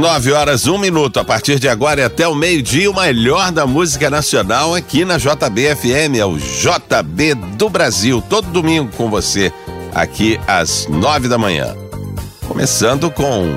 Nove horas, um minuto. A partir de agora e até o meio-dia, o melhor da música nacional aqui na JBFM, é o JB do Brasil. Todo domingo com você, aqui às nove da manhã. Começando com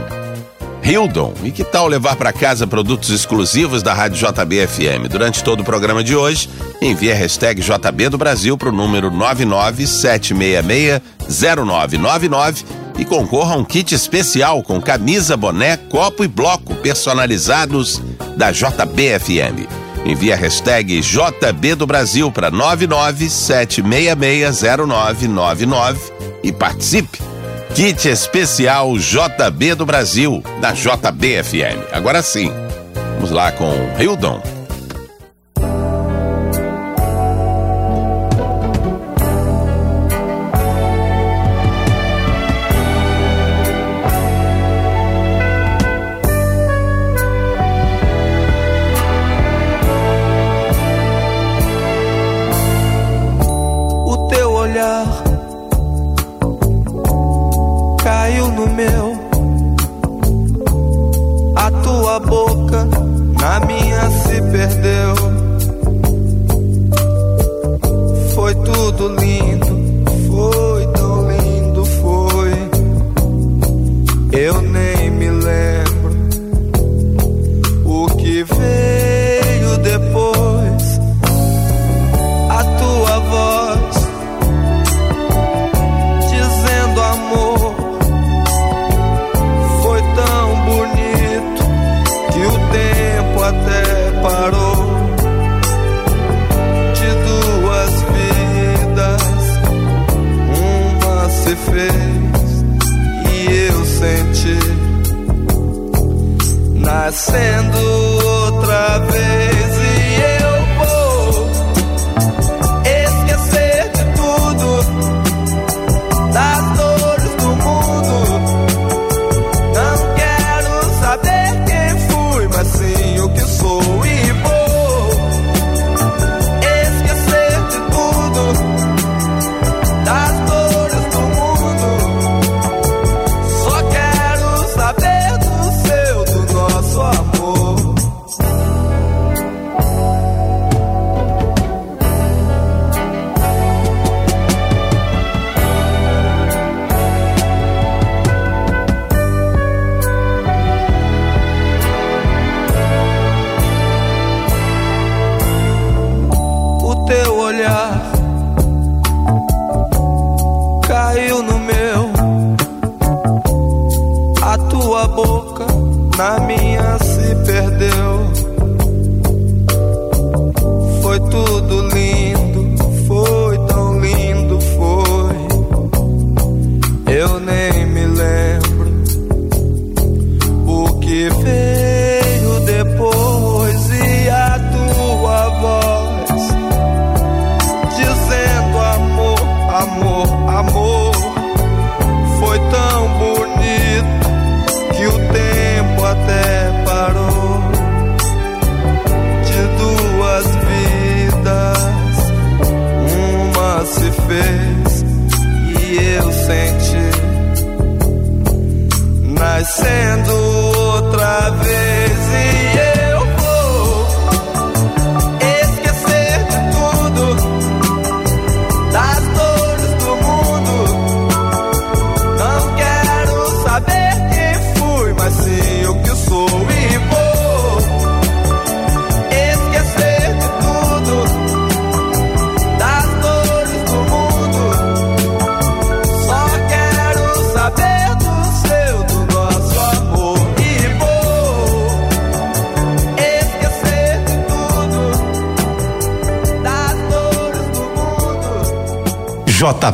Hildon. E que tal levar para casa produtos exclusivos da Rádio JBFM? Durante todo o programa de hoje, envie a hashtag JB do Brasil para o número 997660999 e concorra a um kit especial com camisa, boné, copo e bloco personalizados da JBFM. Envie a hashtag JB do Brasil para 997660999 e participe. Kit especial JB do Brasil, da JBFM. Agora sim, vamos lá com Hildon.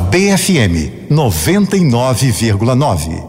JBFM 99,9.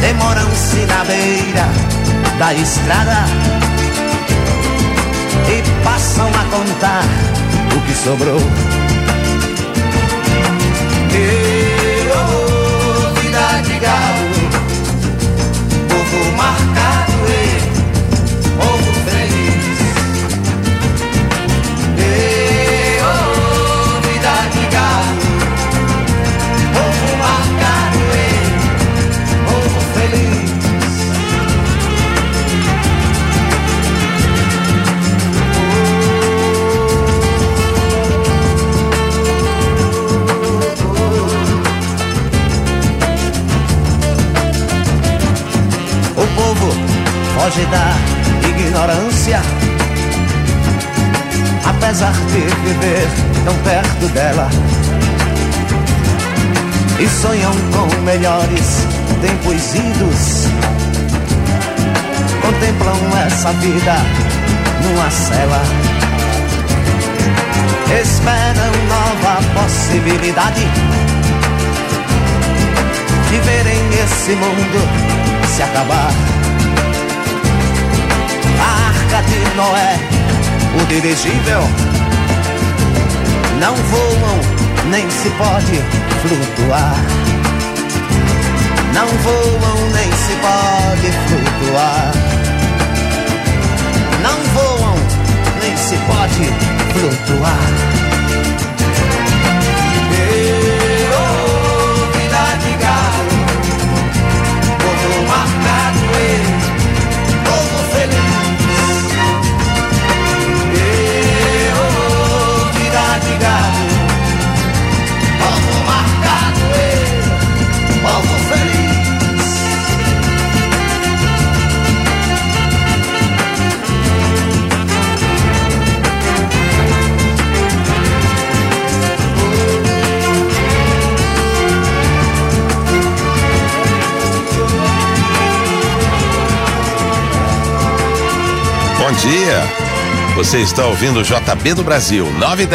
demoram-se na beira da estrada e passam a contar o que sobrou. E, oh, vida de galo, povo marcado dela. E sonham com melhores tempos idos. Contemplam essa vida numa cela. Esperam nova possibilidade de verem esse mundo se acabar. A arca de Noé, o dirigível, não voam, nem se pode flutuar. Não voam, nem se pode flutuar. Você está ouvindo o JB do Brasil, 9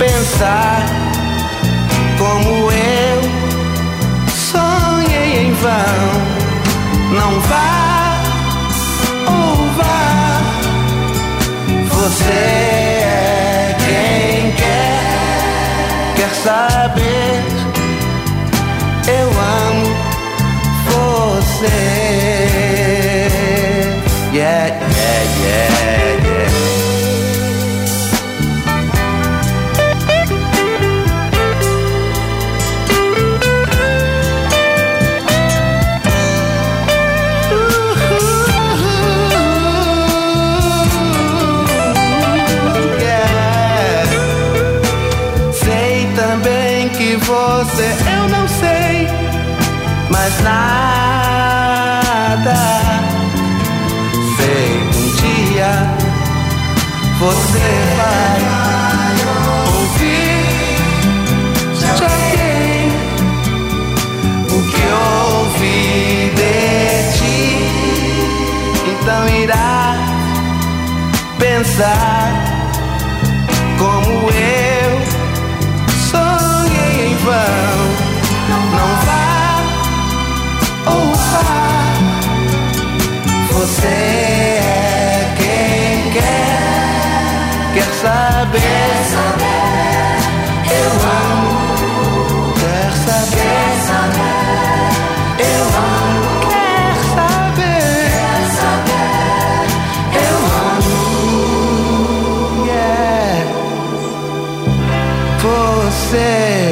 pensar como eu sonhei em vão. Não vá ou vá, você é quem quer, quer saber. Eu amo você. Você vai ouvir de alguém o que ouvi de ti. Então irá pensar como eu sonhei em vão. Não vá ou vá, você é quem quer, quer saber. Eu amo, quer saber. Eu amo, quer saber. Eu amo, yeah você.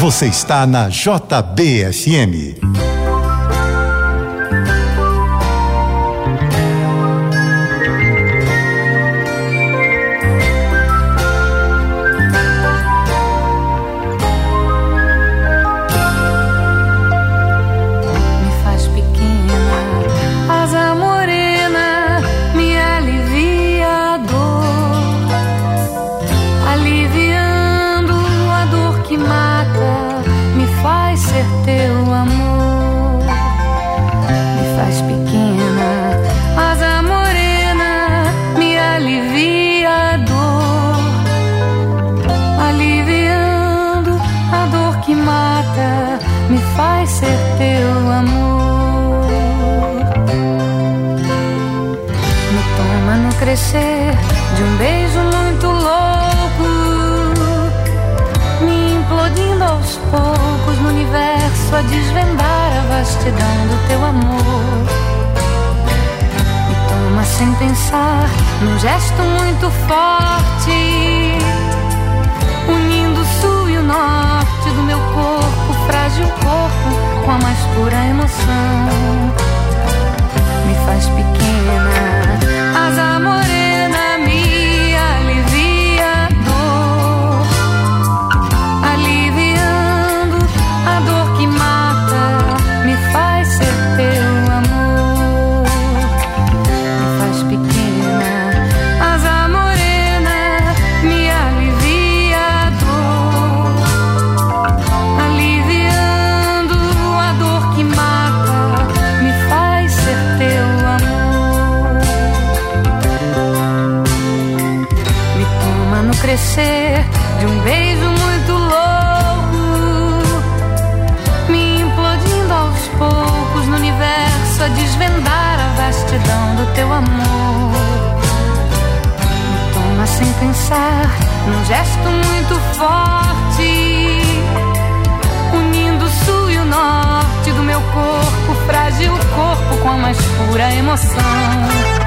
Você está na JBFM. No crescer de um beijo muito louco, me implodindo aos poucos no universo a desvendar a vastidão do teu amor. Me toma sem pensar, num gesto muito forte unindo o sul e o norte do meu corpo, frágil corpo, com a mais pura emoção. Me faz pequena, casa amore crescer de um beijo muito louco, me implodindo aos poucos no universo a desvendar a vastidão do teu amor. Me toma sem pensar, num gesto muito forte, unindo o sul e o norte do meu corpo, frágil corpo com a mais pura emoção.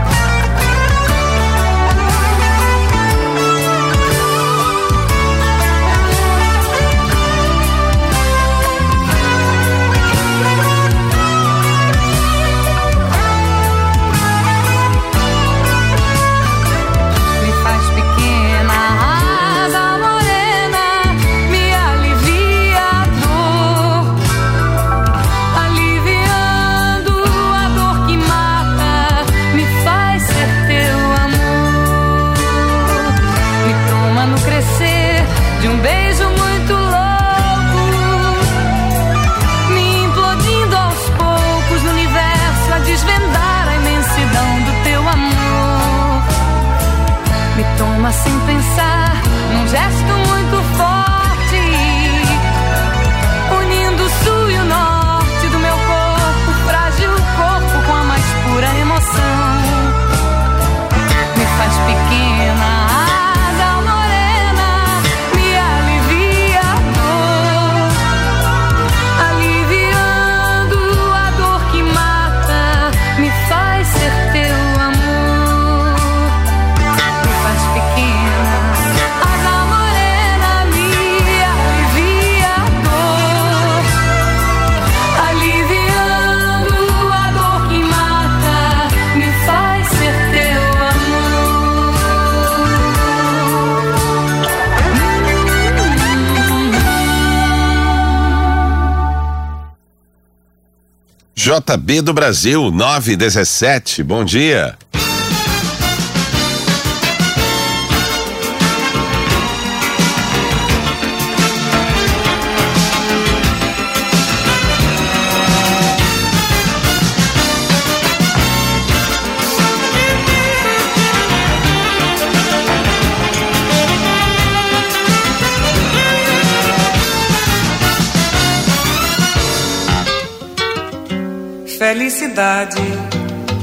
JB do Brasil, 917. Bom dia.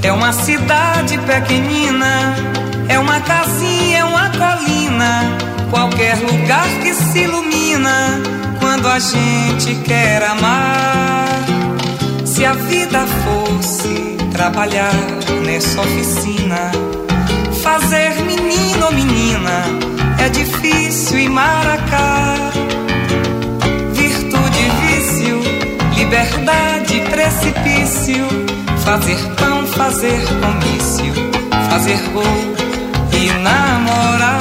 É uma cidade pequenina, é uma casinha, é uma colina, qualquer lugar que se ilumina quando a gente quer amar. Se a vida fosse trabalhar nessa oficina, fazer menino ou menina é difícil e maracá. Virtude, vício, liberdade, precipício, fazer pão, fazer comício, fazer gol e namorar.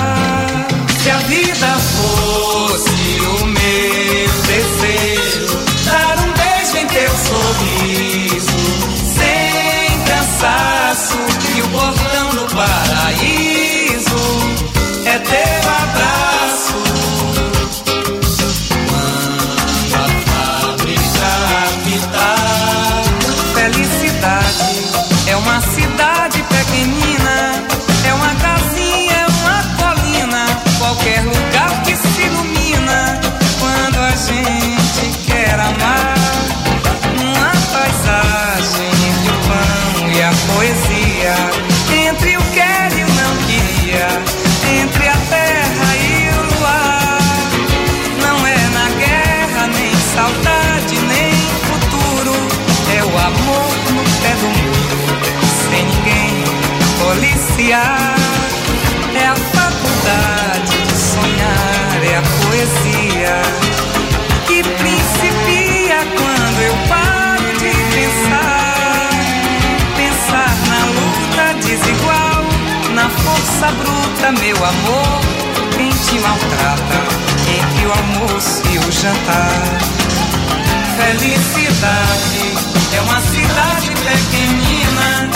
Força bruta, meu amor. Quem te maltrata entre o almoço e o jantar. Felicidade é uma cidade pequenina,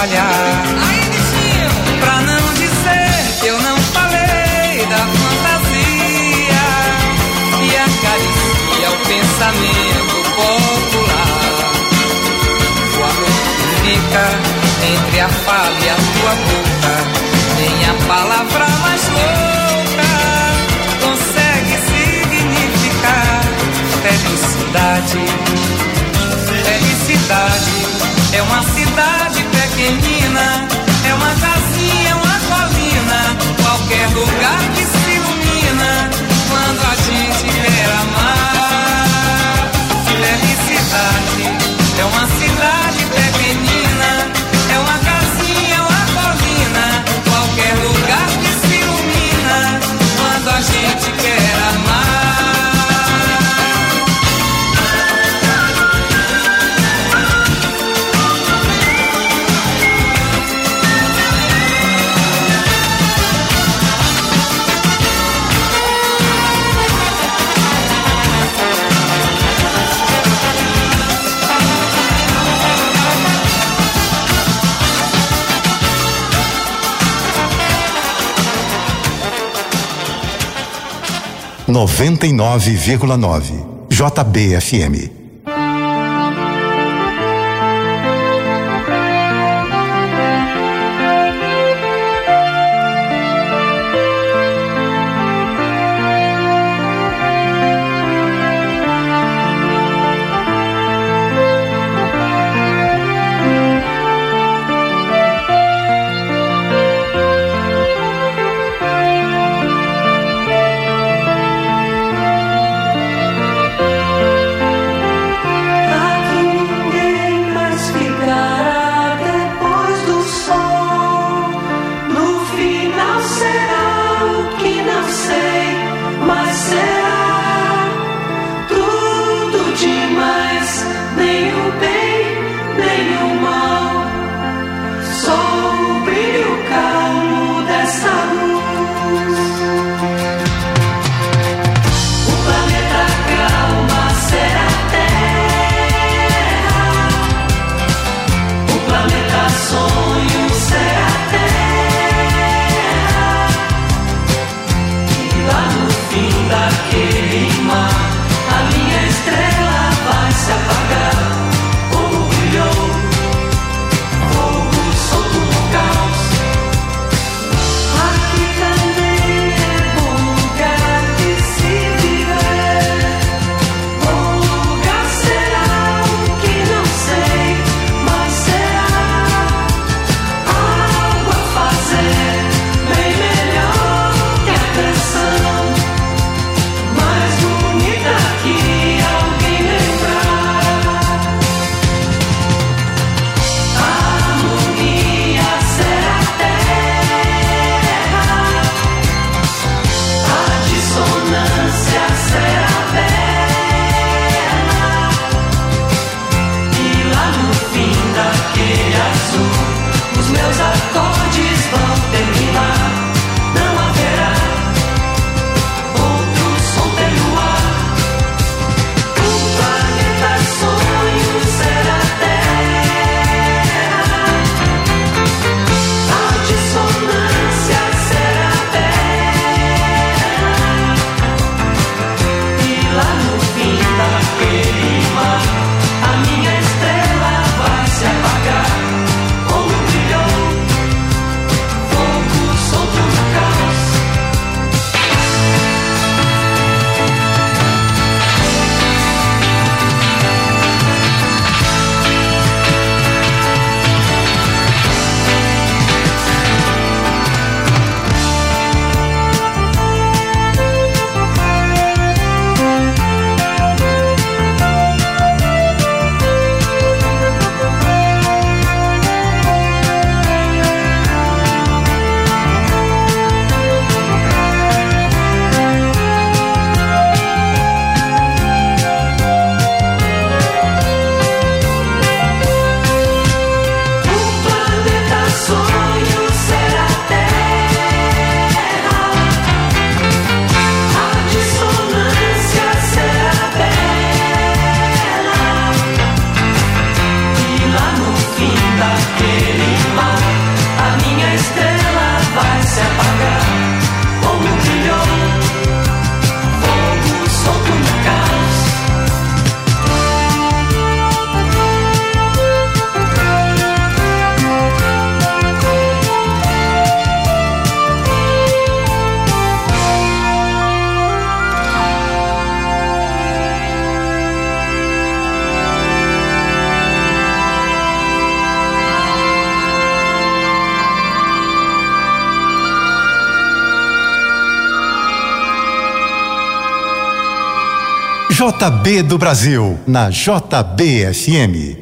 trabalhar. Aí, bichinho, pra não dizer que eu não falei da fantasia e acaricia o pensamento popular. O amor fica entre a fala e a tua boca, nem a palavra mais louca consegue significar felicidade. Felicidade é uma pequenina, é uma casinha, uma colina, qualquer lugar que 99,9. JBFM. JB do Brasil, na JBFM.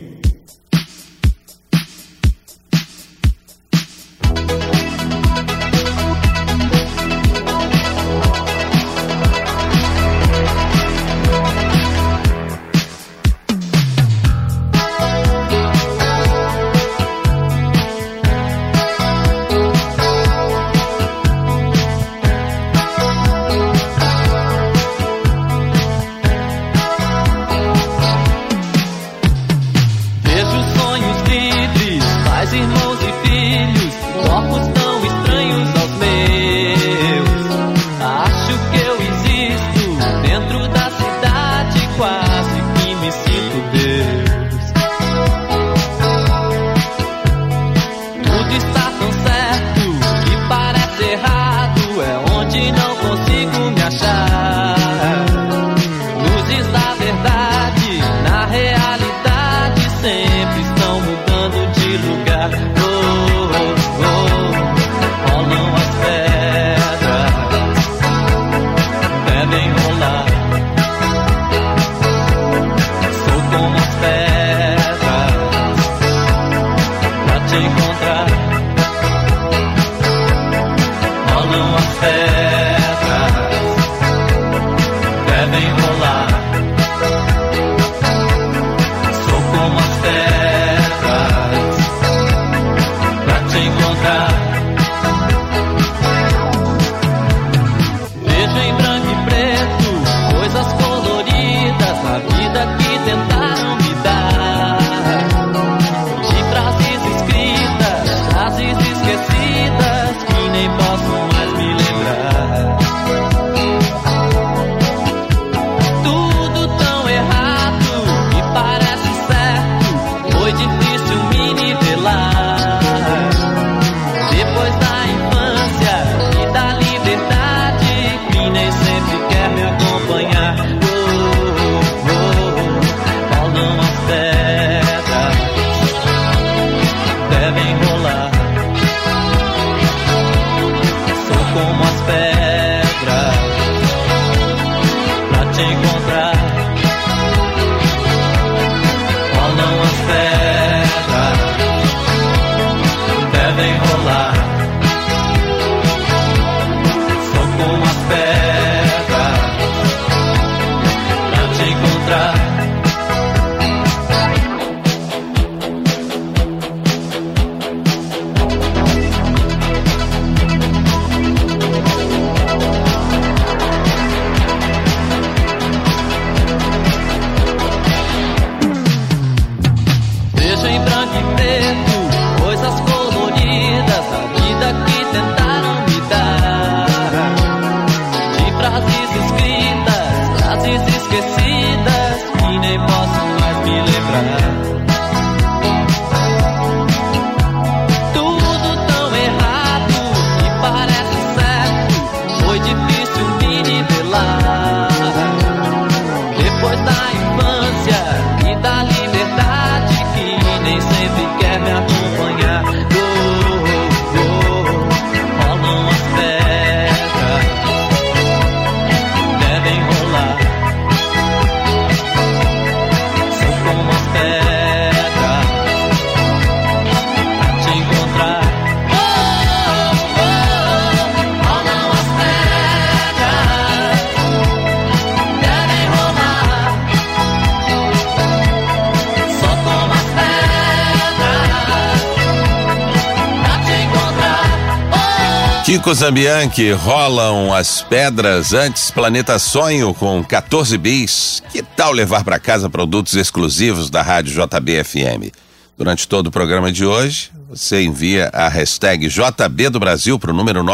Kiko Zambianchi, rolam as pedras antes Planeta Sonho com 14 bis. Que tal levar para casa produtos exclusivos da Rádio JBFM? Durante todo o programa de hoje, você envia a hashtag JB do Brasil para o número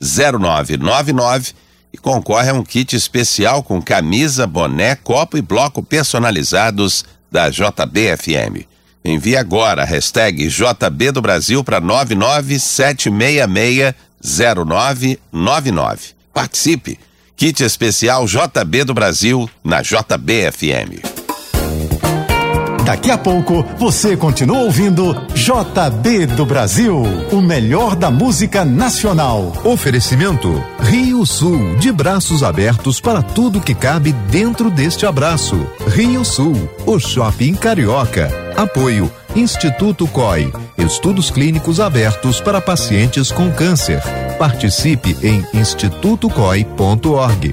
997660999 e concorre a um kit especial com camisa, boné, copo e bloco personalizados da JBFM. Envie agora a hashtag JB do Brasil para 997660999. Participe! Kit especial JB do Brasil na JBFM. Daqui a pouco você continua ouvindo JB do Brasil, o melhor da música nacional. Oferecimento Rio Sul, de braços abertos para tudo que cabe dentro deste abraço. Rio Sul, o shopping carioca. Apoio Instituto COI, estudos clínicos abertos para pacientes com câncer. Participe em institutocoi.org.